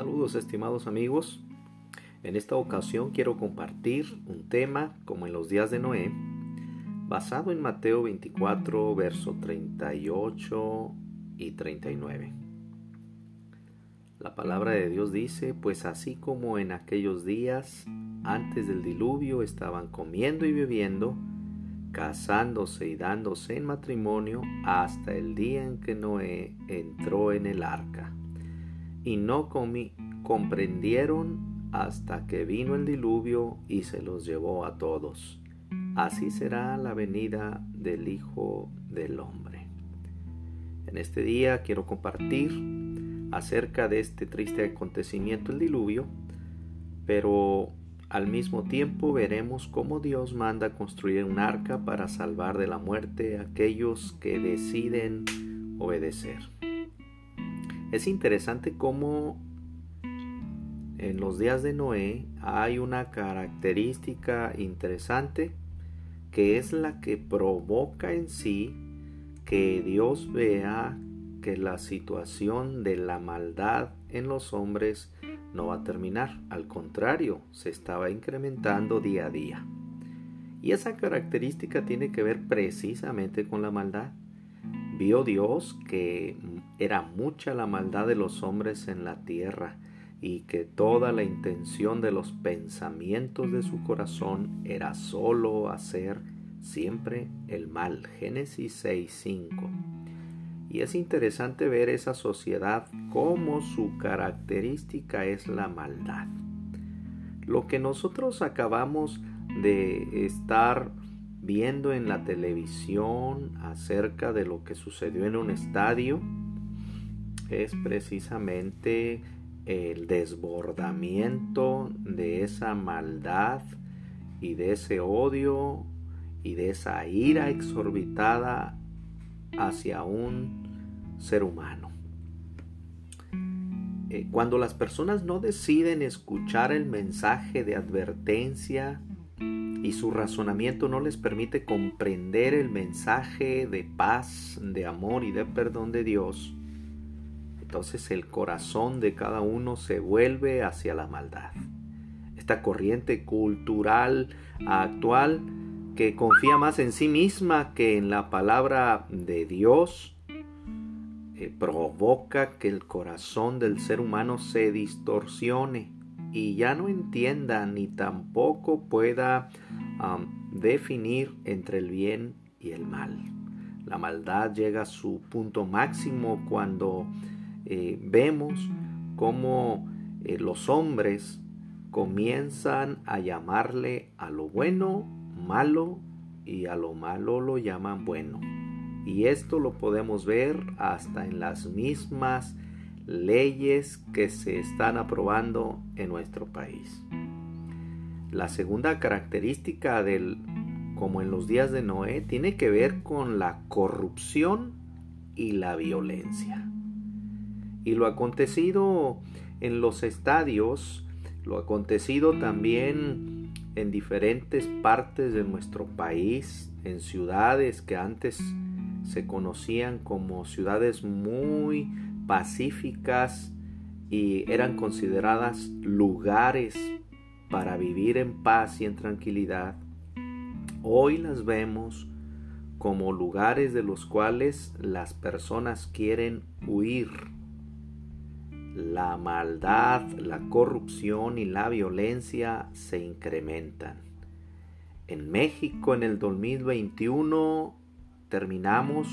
Saludos estimados amigos. En esta ocasión quiero compartir un tema como en los días de Noé, basado en Mateo 24, verso 38 y 39. La palabra de Dios dice, pues así como en aquellos días antes del diluvio estaban comiendo y bebiendo, casándose y dándose en matrimonio hasta el día en que Noé entró en el arca. Y no comprendieron hasta que vino el diluvio y se los llevó a todos. Así será la venida del Hijo del Hombre. En este día quiero compartir acerca de este triste acontecimiento, el diluvio, pero al mismo tiempo veremos cómo Dios manda construir un arca para salvar de la muerte a aquellos que deciden obedecer. Es interesante cómo en los días de Noé hay una característica interesante que es la que provoca en sí que Dios vea que la situación de la maldad en los hombres no va a terminar, al contrario, se estaba incrementando día a día. Y esa característica tiene que ver precisamente con la maldad. Vio Dios que era mucha la maldad de los hombres en la tierra y que toda la intención de los pensamientos de su corazón era solo hacer siempre el mal. Génesis 6.5. Y es interesante ver esa sociedad como su característica es la maldad. Lo que nosotros acabamos de estar viendo en la televisión acerca de lo que sucedió en un estadio es precisamente el desbordamiento de esa maldad y de ese odio y de esa ira exorbitada hacia un ser humano. Eh, cuando las personas no deciden escuchar el mensaje de advertencia y su razonamiento no les permite comprender el mensaje de paz, de amor y de perdón de Dios, entonces el corazón de cada uno se vuelve hacia la maldad. Esta corriente cultural actual que confía más en sí misma que en la palabra de Dios, eh, provoca que el corazón del ser humano se distorsione y ya no entienda ni tampoco pueda definir entre el bien y el mal. La maldad llega a su punto máximo cuando eh, vemos cómo eh, los hombres comienzan a llamarle a lo bueno malo y a lo malo lo llaman bueno. Y esto lo podemos ver hasta en las mismas leyes que se están aprobando en nuestro país. La segunda característica del como en los días de Noé tiene que ver con la corrupción y la violencia. Y lo acontecido en los estadios, lo acontecido también en diferentes partes de nuestro país, en ciudades que antes se conocían como ciudades muy pacíficas y eran consideradas lugares para vivir en paz y en tranquilidad, hoy las vemos como lugares de los cuales las personas quieren huir la maldad, la corrupción y la violencia se incrementan. En México en el 2021 terminamos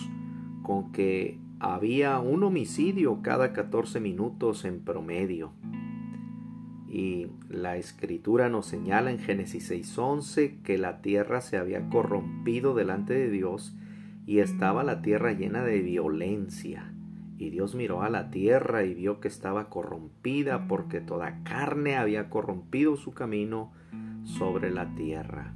con que había un homicidio cada 14 minutos en promedio. Y la escritura nos señala en Génesis 6:11 que la tierra se había corrompido delante de Dios y estaba la tierra llena de violencia. Y Dios miró a la tierra y vio que estaba corrompida porque toda carne había corrompido su camino sobre la tierra.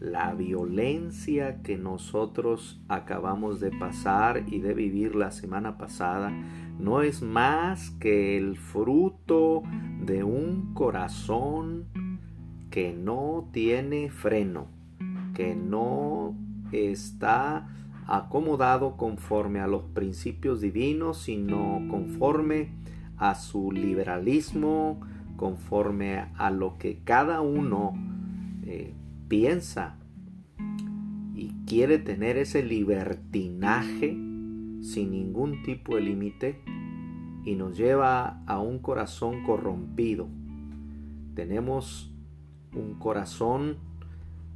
La violencia que nosotros acabamos de pasar y de vivir la semana pasada no es más que el fruto de un corazón que no tiene freno, que no está acomodado conforme a los principios divinos, sino conforme a su liberalismo, conforme a lo que cada uno eh, piensa y quiere tener ese libertinaje sin ningún tipo de límite y nos lleva a un corazón corrompido. Tenemos un corazón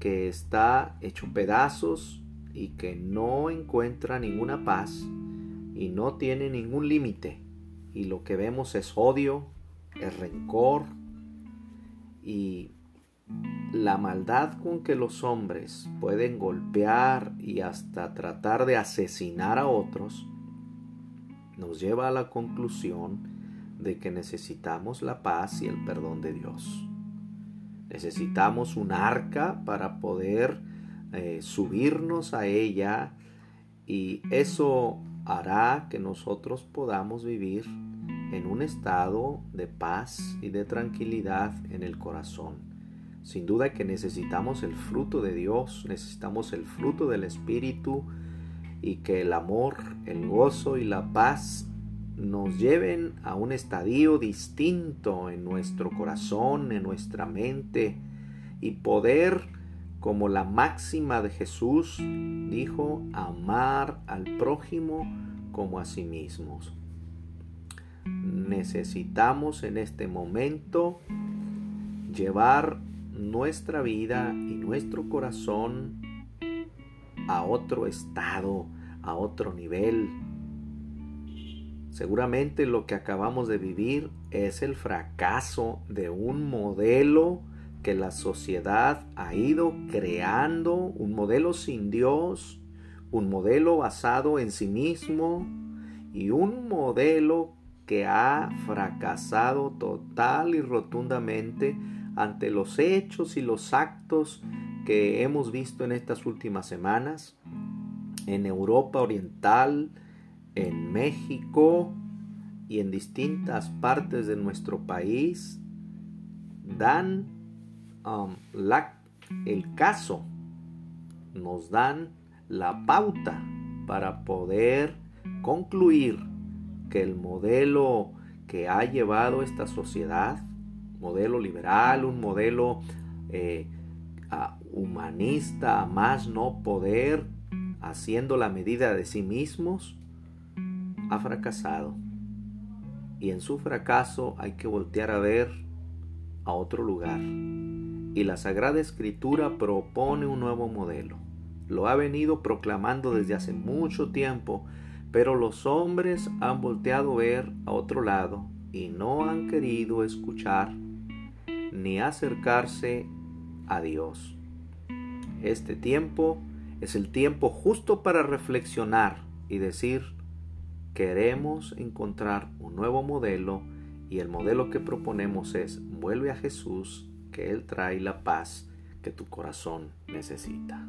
que está hecho pedazos y que no encuentra ninguna paz y no tiene ningún límite. Y lo que vemos es odio, es rencor y la maldad con que los hombres pueden golpear y hasta tratar de asesinar a otros nos lleva a la conclusión de que necesitamos la paz y el perdón de Dios. Necesitamos un arca para poder eh, subirnos a ella y eso hará que nosotros podamos vivir en un estado de paz y de tranquilidad en el corazón. Sin duda que necesitamos el fruto de Dios, necesitamos el fruto del Espíritu y que el amor, el gozo y la paz nos lleven a un estadio distinto en nuestro corazón, en nuestra mente y poder, como la máxima de Jesús dijo, amar al prójimo como a sí mismos. Necesitamos en este momento llevar nuestra vida y nuestro corazón a otro estado, a otro nivel, Seguramente lo que acabamos de vivir es el fracaso de un modelo que la sociedad ha ido creando, un modelo sin Dios, un modelo basado en sí mismo y un modelo que ha fracasado total y rotundamente ante los hechos y los actos que hemos visto en estas últimas semanas en Europa Oriental, en México y en distintas partes de nuestro país dan um, el caso, nos dan la pauta para poder concluir que el modelo que ha llevado esta sociedad, modelo liberal, un modelo eh, humanista, más no poder, haciendo la medida de sí mismos, ha fracasado. Y en su fracaso hay que voltear a ver a otro lugar. Y la Sagrada Escritura propone un nuevo modelo. Lo ha venido proclamando desde hace mucho tiempo, pero los hombres han volteado a ver a otro lado y no han querido escuchar ni acercarse a Dios. Este tiempo es el tiempo justo para reflexionar y decir, queremos encontrar un nuevo modelo y el modelo que proponemos es vuelve a Jesús, que Él trae la paz que tu corazón necesita.